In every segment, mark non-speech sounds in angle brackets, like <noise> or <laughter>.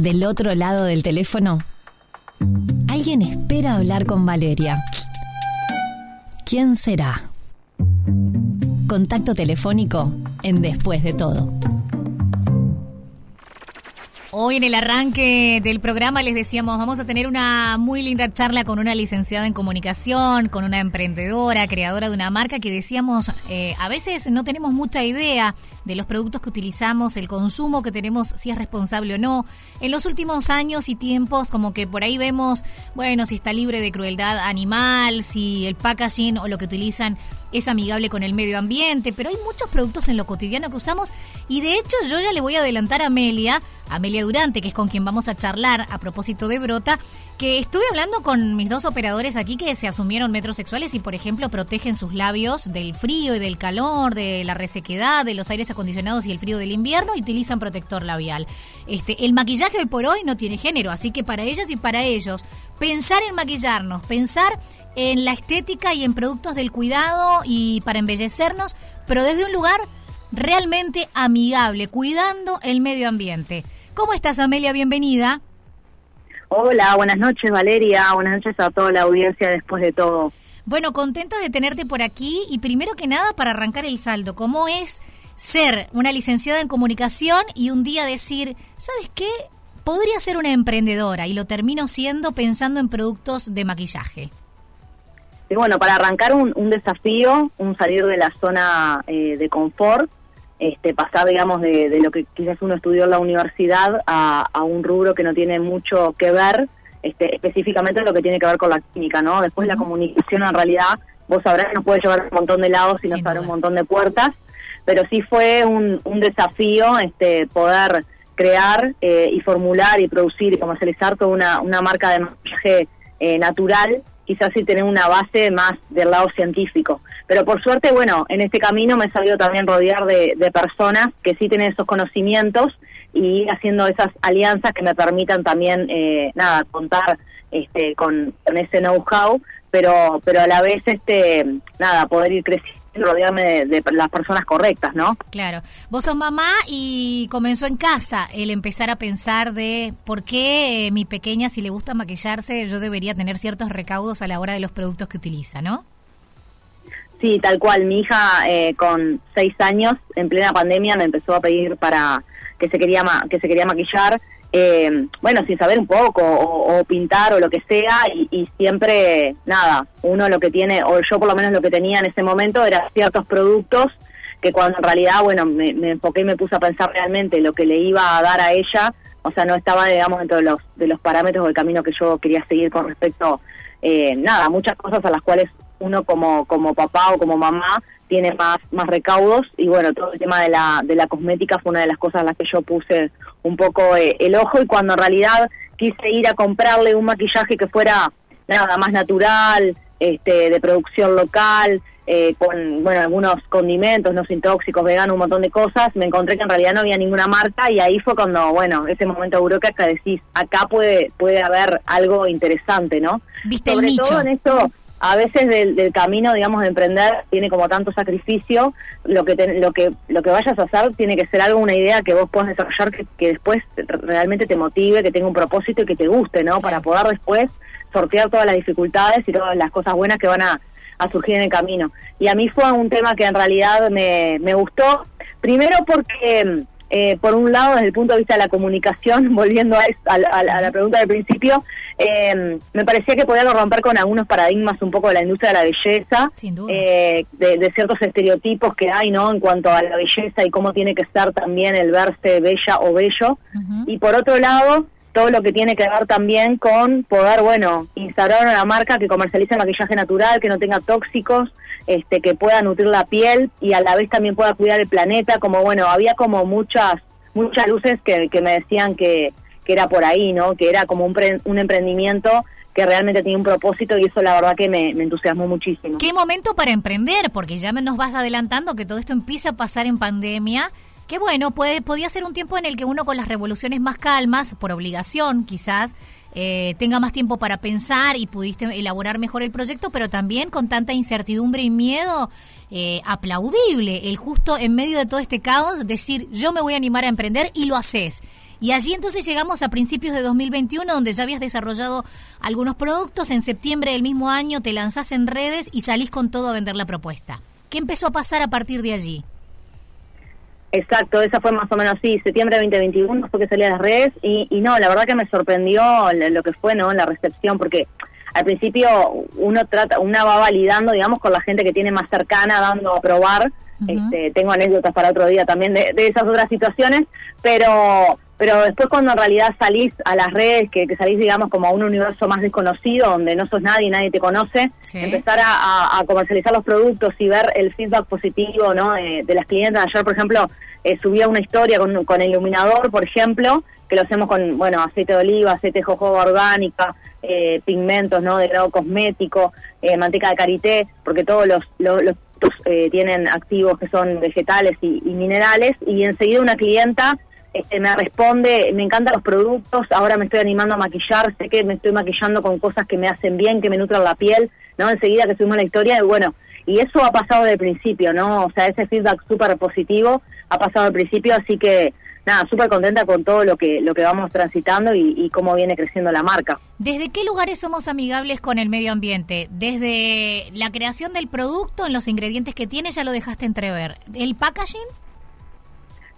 Del otro lado del teléfono, alguien espera hablar con Valeria. ¿Quién será? Contacto telefónico en Después de todo. Hoy en el arranque del programa les decíamos, vamos a tener una muy linda charla con una licenciada en comunicación, con una emprendedora, creadora de una marca que decíamos, eh, a veces no tenemos mucha idea de los productos que utilizamos, el consumo que tenemos, si es responsable o no. En los últimos años y tiempos, como que por ahí vemos, bueno, si está libre de crueldad animal, si el packaging o lo que utilizan es amigable con el medio ambiente, pero hay muchos productos en lo cotidiano que usamos y de hecho yo ya le voy a adelantar a Amelia, Amelia Durante, que es con quien vamos a charlar a propósito de Brota, que estuve hablando con mis dos operadores aquí que se asumieron metrosexuales y por ejemplo protegen sus labios del frío y del calor, de la resequedad, de los aires acondicionados y el frío del invierno y utilizan protector labial. Este, el maquillaje hoy por hoy no tiene género, así que para ellas y para ellos, pensar en maquillarnos, pensar en la estética y en productos del cuidado y para embellecernos, pero desde un lugar realmente amigable, cuidando el medio ambiente. ¿Cómo estás, Amelia? Bienvenida. Hola, buenas noches, Valeria. Buenas noches a toda la audiencia después de todo. Bueno, contenta de tenerte por aquí y primero que nada para arrancar el saldo, ¿cómo es ser una licenciada en comunicación y un día decir, ¿sabes qué? Podría ser una emprendedora y lo termino siendo pensando en productos de maquillaje. Y bueno, para arrancar un, desafío, un salir de la zona eh, de confort, este, pasar, digamos, de, lo que quizás uno estudió en la universidad a, un rubro que no tiene mucho que ver, este, específicamente lo que tiene que ver con la química, ¿no? Después la comunicación, en realidad, vos sabrás, nos puede llevar un montón de lados y nos abre un montón de puertas, pero sí fue un, desafío este, poder crear eh, y formular y producir y comercializar toda una, una marca de maquillaje eh, natural quizás sí tener una base más del lado científico. Pero por suerte, bueno, en este camino me he sabido también rodear de, personas que sí tienen esos conocimientos y haciendo esas alianzas que me permitan también, eh, nada, contar este, con, ese know-how, pero, pero a la vez, este, nada, poder ir creciendo rodearme de, las personas correctas, ¿no? Claro. Vos sos mamá y comenzó en casa el empezar a pensar de por qué mi pequeña, si le gusta maquillarse, yo debería tener ciertos recaudos a la hora de los productos que utiliza, ¿no? Sí, tal cual. Mi hija eh, con seis años, en plena pandemia, me empezó a pedir para que se quería que se quería maquillar eh, bueno, sin saber un poco, o, pintar o lo que sea, y, siempre, nada, uno lo que tiene, o yo por lo menos lo que tenía en ese momento, eran ciertos productos que cuando en realidad, bueno, me, enfoqué y me puse a pensar realmente lo que le iba a dar a ella, o sea, no estaba, digamos, dentro de los, de los parámetros del camino que yo quería seguir con respecto, eh, nada, muchas cosas a las cuales uno como, como papá o como mamá tiene más, más recaudos y bueno, todo el tema de la, de la cosmética fue una de las cosas a las que yo puse un poco eh, el ojo y cuando en realidad quise ir a comprarle un maquillaje que fuera nada más natural, este, de producción local, eh, con bueno algunos condimentos, no sin tóxicos, veganos, un montón de cosas, me encontré que en realidad no había ninguna marca y ahí fue cuando, bueno, ese momento que decís, acá puede puede haber algo interesante, ¿no? ¿Viste Sobre todo en esto a veces del, camino, digamos, de emprender tiene como tanto sacrificio, lo que lo que lo que vayas a hacer tiene que ser algo, una idea que vos puedas desarrollar que, que después realmente te motive, que tenga un propósito y que te guste, ¿no? Para poder después sortear todas las dificultades y todas las cosas buenas que van a, a surgir en el camino. Y a mí fue un tema que en realidad me, me gustó, primero porque eh, por un lado, desde el punto de vista de la comunicación, <laughs> volviendo a, la pregunta del principio, eh, me parecía que podía romper con algunos paradigmas un poco de la industria de la belleza, eh, de, ciertos estereotipos que hay no en cuanto a la belleza y cómo tiene que ser también el verse bella o bello. Y por otro lado, todo lo que tiene que ver también con poder, bueno, instaurar una marca que comercialice maquillaje natural, que no tenga tóxicos, este, que pueda nutrir la piel y a la vez también pueda cuidar el planeta, como bueno, había como muchas muchas luces que, que me decían que, que era por ahí, ¿no? Que era como un, un emprendimiento que realmente tenía un propósito y eso la verdad que me, me, entusiasmó muchísimo. ¿Qué momento para emprender? Porque ya nos vas adelantando que todo esto empieza a pasar en pandemia Que bueno, puede, podía ser un tiempo en el que uno con las revoluciones más calmas, por obligación quizás, eh, tenga más tiempo para pensar y pudiste elaborar mejor el proyecto, pero también con tanta incertidumbre y miedo, eh, aplaudible el justo en medio de todo este caos decir yo me voy a animar a emprender y lo haces. Y allí entonces llegamos a principios de 2021, donde ya habías desarrollado algunos productos. En septiembre del mismo año te lanzás en redes y salís con todo a vender la propuesta. ¿Qué empezó a pasar a partir de allí? Exacto, esa fue más o menos, sí, septiembre de 2021 fue que salí a las redes y, y no, la verdad que me sorprendió lo que fue, ¿no? La recepción, porque al principio uno trata, una va validando, digamos, con la gente que tiene más cercana, dando a probar. este, tengo anécdotas para otro día también de, de, esas otras situaciones, pero pero después cuando en realidad salís a las redes, que, salís, digamos, como a un universo más desconocido, donde no sos nadie, nadie te conoce, empezar a, comercializar los productos y ver el feedback positivo ¿no? de, las clientes. Ayer, por ejemplo, eh, subía una historia con, con el iluminador, por ejemplo, que lo hacemos con, bueno, aceite de oliva, aceite de jojoba orgánica, eh, pigmentos, ¿no? De grado cosmético, eh, manteca de karité, porque todos los, los, eh, tienen activos que son vegetales y, y minerales, y enseguida una clienta este, me responde, me encantan los productos, ahora me estoy animando a maquillar, sé que me estoy maquillando con cosas que me hacen bien, que me nutran la piel, ¿no? Enseguida que subimos la historia, y bueno, y eso ha pasado del principio, ¿no? O sea, ese feedback súper positivo ha pasado al principio, así que nada, súper contenta con todo lo que lo que vamos transitando y, y, cómo viene creciendo la marca. ¿Desde qué lugares somos amigables con el medio ambiente? Desde la creación del producto, en los ingredientes que tiene, ya lo dejaste entrever. ¿El packaging?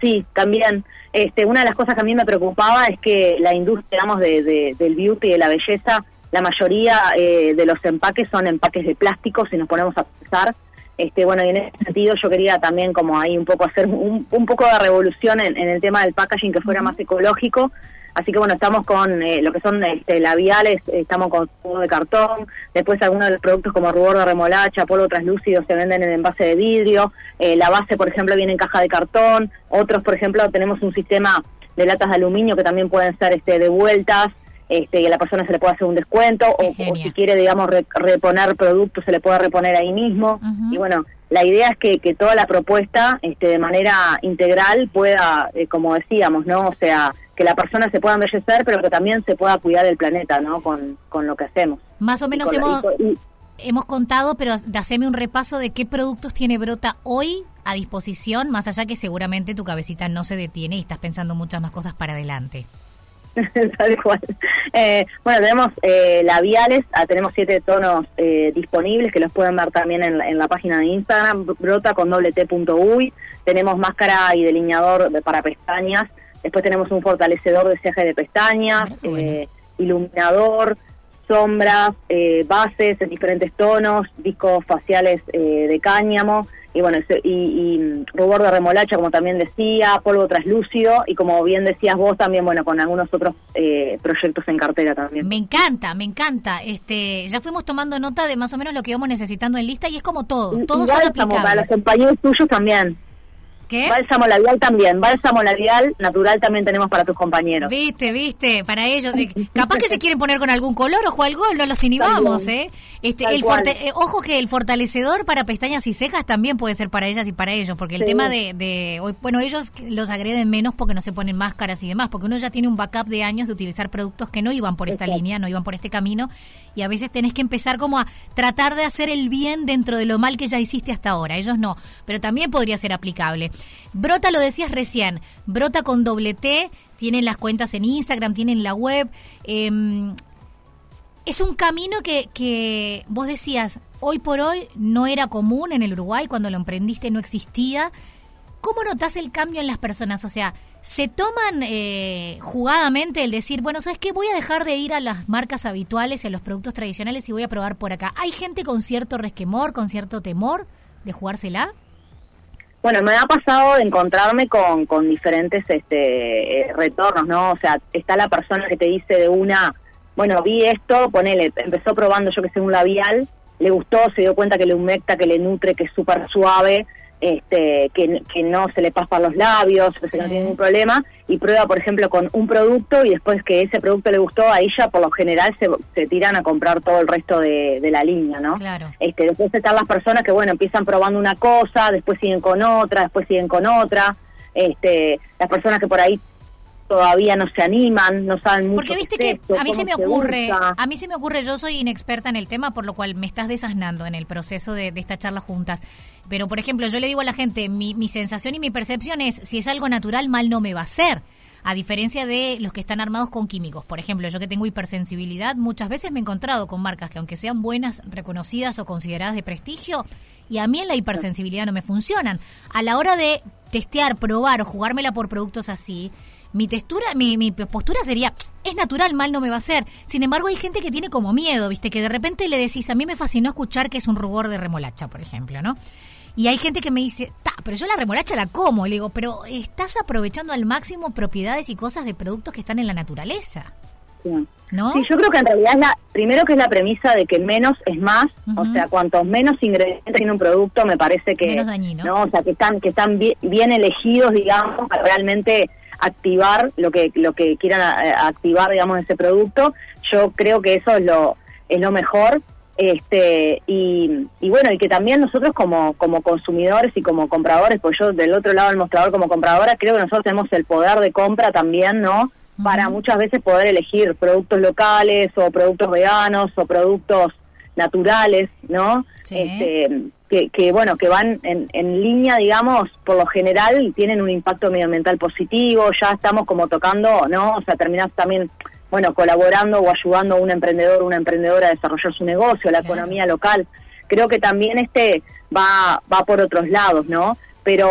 Sí, también. Este, una de las cosas que a mí me preocupaba es que la industria, digamos, de, del beauty y de la belleza, la mayoría eh, de los empaques son empaques de plástico, si nos ponemos a pensar. Este, bueno, y en ese sentido yo quería también como ahí un poco hacer un, un poco de revolución en, en, el tema del packaging que fuera más ecológico, Así que bueno, estamos con eh, lo que son este, labiales, estamos con jugo de cartón, después algunos de los productos como rubor de remolacha, polvo translúcido se venden en envase de vidrio, eh, la base por ejemplo viene en caja de cartón, otros por ejemplo tenemos un sistema de latas de aluminio que también pueden ser este, devueltas, este, y a la persona se le puede hacer un descuento, o, si quiere, digamos, reponer productos, se le puede reponer ahí mismo. Y bueno, la idea es que, que toda la propuesta, este, de manera integral, pueda, eh, como decíamos, ¿no? O sea, que la persona se pueda embellecer, pero que también se pueda cuidar el planeta, ¿no? Con, con lo que hacemos. Más o menos hemos, hemos contado, pero haceme un repaso de qué productos tiene Brota hoy a disposición, más allá que seguramente tu cabecita no se detiene y estás pensando muchas más cosas para adelante. <laughs> Tal cual. Eh, bueno, tenemos eh, labiales, ah, tenemos siete tonos eh, disponibles que los pueden ver también en, en la página de Instagram, brota con doble t.uy. Tenemos máscara y delineador de, para pestañas Después tenemos un fortalecedor de ceja de pestañas, eh, iluminador, sombras, eh, bases en diferentes tonos, discos faciales eh, de cáñamo y bueno y, rubor de remolacha como también decía, polvo traslúcido y como bien decías vos también bueno con algunos otros proyectos en cartera también. Me encanta, me encanta. Este ya fuimos tomando nota de más o menos lo que íbamos necesitando en lista y es como todo, todos son aplicables. Para los compañeros tuyos también. ¿Qué? Bálsamo labial también, bálsamo labial natural también tenemos para tus compañeros. Viste, viste, para ellos. <laughs> Capaz que se quieren poner con algún color, ojo al gol, no los inhibamos, ¿eh? Este, el eh, ojo que el fortalecedor para pestañas y cejas también puede ser para ellas y para ellos, porque el tema de, de, bueno, ellos los agreden menos porque no se ponen máscaras y demás, porque uno ya tiene un backup de años de utilizar productos que no iban por esta línea, no iban por este camino, y a veces tenés que empezar como a tratar de hacer el bien dentro de lo mal que ya hiciste hasta ahora. Ellos no, pero también podría ser aplicable. Brota, lo decías recién, Brota con doble T, tienen las cuentas en Instagram, tienen la web. Em, es un camino que, que vos decías, hoy por hoy no era común en el Uruguay, cuando lo emprendiste no existía. ¿Cómo notas el cambio en las personas? O sea, ¿se toman eh, jugadamente el decir, bueno, ¿sabes qué? Voy a dejar de ir a las marcas habituales y a los productos tradicionales y voy a probar por acá. ¿Hay gente con cierto resquemor, con cierto temor de jugársela? Bueno, me ha pasado de encontrarme con, diferentes este, eh, retornos, ¿no? O sea, está la persona que te dice de una, bueno, vi esto, ponele, empezó probando yo que sé un labial, le gustó, se dio cuenta que le humecta, que le nutre, que es súper suave, este, que, que, no se le paspan los labios, que no tiene ningún problema, y prueba, por ejemplo, con un producto y después que ese producto le gustó, ahí ya por lo general se, se tiran a comprar todo el resto de, de la línea, ¿no? Claro. Este, después están las personas que, bueno, empiezan probando una cosa, después siguen con otra, después siguen con otra. este, las personas que por ahí todavía no se animan, no saben mucho. Porque viste que a mí se me ocurre, a mí se me ocurre, yo soy inexperta en el tema, por lo cual me estás desasnando en el proceso de, esta charla juntas. Pero, por ejemplo, yo le digo a la gente, mi, mi sensación y mi percepción es, si es algo natural, mal no me va a ser. A diferencia de los que están armados con químicos. Por ejemplo, yo que tengo hipersensibilidad, muchas veces me he encontrado con marcas que aunque sean buenas, reconocidas o consideradas de prestigio, y a mí en la hipersensibilidad no me funcionan. A la hora de testear, probar o jugármela por productos así, mi textura, mi, mi postura sería, es natural, mal no me va a hacer. Sin embargo, hay gente que tiene como miedo, ¿viste? Que de repente le decís, a mí me fascinó escuchar que es un rubor de remolacha, por ejemplo, ¿no? Y hay gente que me dice, ta, pero yo la remolacha la como. Le digo, pero estás aprovechando al máximo propiedades y cosas de productos que están en la naturaleza. ¿No? Sí, yo creo que en realidad es la, primero que es la premisa de que menos es más, o sea, cuantos menos ingredientes tiene un producto, me parece que, menos dañino. ¿no? O sea, que están que están bien, bien elegidos, digamos, para realmente activar lo que lo que quieran eh, activar digamos ese producto yo creo que eso es lo es lo mejor este y, y bueno y que también nosotros como como consumidores y como compradores pues yo del otro lado del mostrador como compradora creo que nosotros tenemos el poder de compra también no para muchas veces poder elegir productos locales o productos veganos o productos naturales no este que, bueno, que van en, en línea, digamos, por lo general tienen un impacto medioambiental positivo, ya estamos como tocando, ¿no? O sea, terminás también, bueno, colaborando o ayudando a un emprendedor o una emprendedora a desarrollar su negocio, la economía local. Creo que también este va, va por otros lados, ¿no? Pero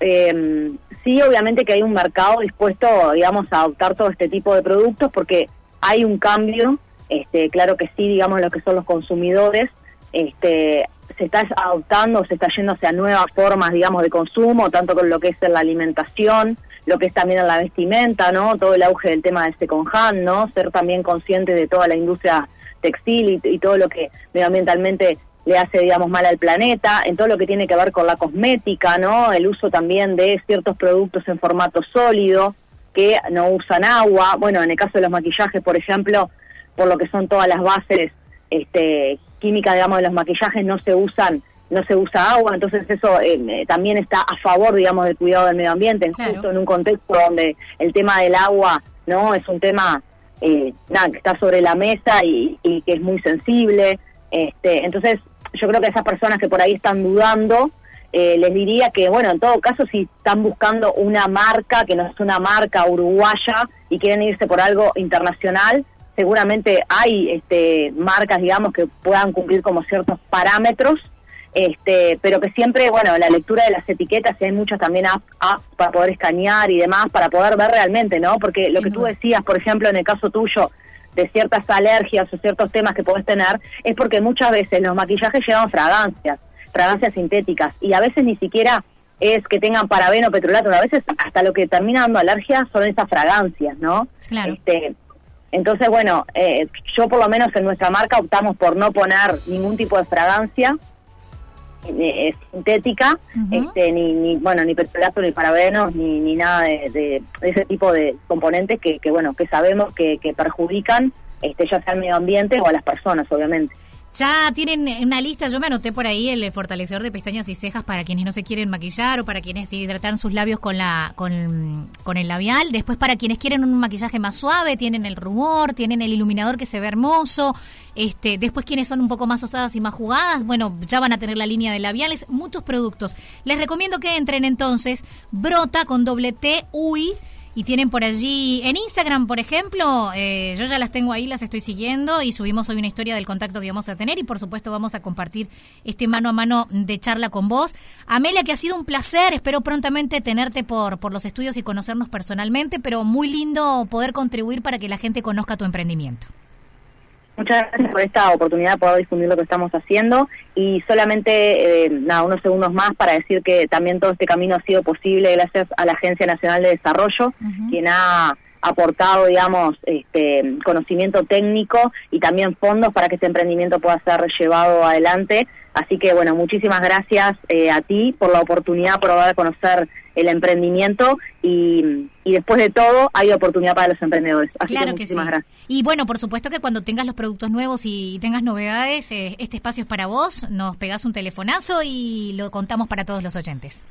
eh, sí, obviamente que hay un mercado dispuesto, digamos, a adoptar todo este tipo de productos porque hay un cambio, este, claro que sí, digamos, lo que son los consumidores, este, se está adoptando, se está yendo hacia nuevas formas, digamos, de consumo, tanto con lo que es la alimentación, lo que es también en la vestimenta, ¿no? Todo el auge del tema de second hand, ¿no? Ser también consciente de toda la industria textil y, todo lo que medioambientalmente le hace, digamos, mal al planeta, en todo lo que tiene que ver con la cosmética, ¿no? El uso también de ciertos productos en formato sólido que no usan agua. Bueno, en el caso de los maquillajes, por ejemplo, por lo que son todas las bases este, química, digamos, de los maquillajes no se usan no se usa agua, entonces eso eh, eh, también está a favor, digamos, del cuidado del medio ambiente, justo en un contexto donde el tema del agua, ¿no? Es un tema, eh, nada, que está sobre la mesa y, que es muy sensible, este, entonces yo creo que esas personas que por ahí están dudando, les diría que, bueno, en todo caso, si están buscando una marca que no es una marca uruguaya y quieren irse por algo internacional, seguramente hay este, marcas, digamos, que puedan cumplir como ciertos parámetros, este, pero que siempre, bueno, la lectura de las etiquetas, y hay muchas también apps, para poder escanear y demás, para poder ver realmente, ¿no? Porque lo que tú decías, por ejemplo, en el caso tuyo, de ciertas alergias o ciertos temas que podés tener, es porque muchas veces los maquillajes llevan fragancias, fragancias sintéticas, y a veces ni siquiera es que tengan parabeno, petrolato, a veces hasta lo que termina dando alergia son esas fragancias, ¿no? Claro. Este, entonces, bueno, eh, yo por lo menos en nuestra marca optamos por no poner ningún tipo de fragancia eh, sintética, este, ni, ni, bueno, ni petrolato, ni parabenos, ni, ni nada de, ese tipo de componentes que, que bueno, que sabemos que, que perjudican este, ya sea al medio ambiente o a las personas, obviamente. Ya tienen una lista, yo me anoté por ahí el fortalecedor de pestañas y cejas para quienes no se quieren maquillar o para quienes hidratan sus labios con la con, el labial. Después para quienes quieren un maquillaje más suave, tienen el rubor, tienen el iluminador que se ve hermoso. Este, después quienes son un poco más osadas y más jugadas, bueno, ya van a tener la línea de labiales, muchos productos. Les recomiendo que entren entonces, brota con doble T, UI y tienen por allí, en Instagram, por ejemplo, eh, yo ya las tengo ahí, las estoy siguiendo y subimos hoy una historia del contacto que vamos a tener y por supuesto vamos a compartir este mano a mano de charla con vos. Amelia, que ha sido un placer, espero prontamente tenerte por, por los estudios y conocernos personalmente, pero muy lindo poder contribuir para que la gente conozca tu emprendimiento. Muchas gracias por esta oportunidad de poder difundir lo que estamos haciendo. Y solamente eh, nada, unos segundos más para decir que también todo este camino ha sido posible gracias a la Agencia Nacional de Desarrollo, quien ha aportado, digamos, este, conocimiento técnico y también fondos para que este emprendimiento pueda ser llevado adelante. Así que, bueno, muchísimas gracias eh, a ti por la oportunidad, por dar a conocer el emprendimiento y, y, después de todo hay oportunidad para los emprendedores. Así claro que, muchísimas gracias. Y bueno, por supuesto que cuando tengas los productos nuevos y tengas novedades, eh, este espacio es para vos, nos pegás un telefonazo y lo contamos para todos los oyentes.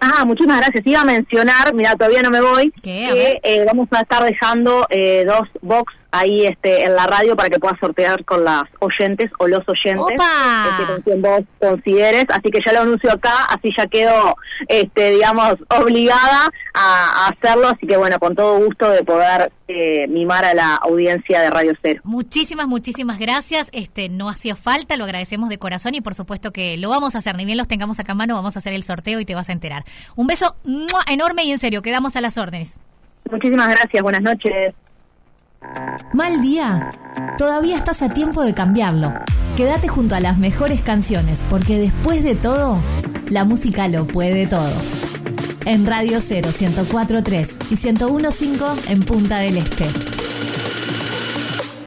Ah, muchísimas gracias. Iba a mencionar, mira, todavía no me voy, que eh, vamos a estar dejando eh, dos box ahí este en la radio para que puedas sortear con las oyentes o los oyentes. Este, con quien vos consideres. Así que ya lo anuncio acá así ya quedo este digamos obligada a, hacerlo. Así que bueno con todo gusto de poder eh, mimar a la audiencia de Radio Cero. Muchísimas muchísimas gracias. Este no hacía falta lo agradecemos de corazón y por supuesto que lo vamos a hacer. Ni bien los tengamos acá a mano vamos a hacer el sorteo y te vas a enterar. Un beso enorme y en serio quedamos a las órdenes. Muchísimas gracias buenas noches ¿Mal día? Todavía estás a tiempo de cambiarlo. Quédate junto a las mejores canciones, porque después de todo, la música lo puede todo. En Radio 0 104.3 y 101.5 en Punta del Este.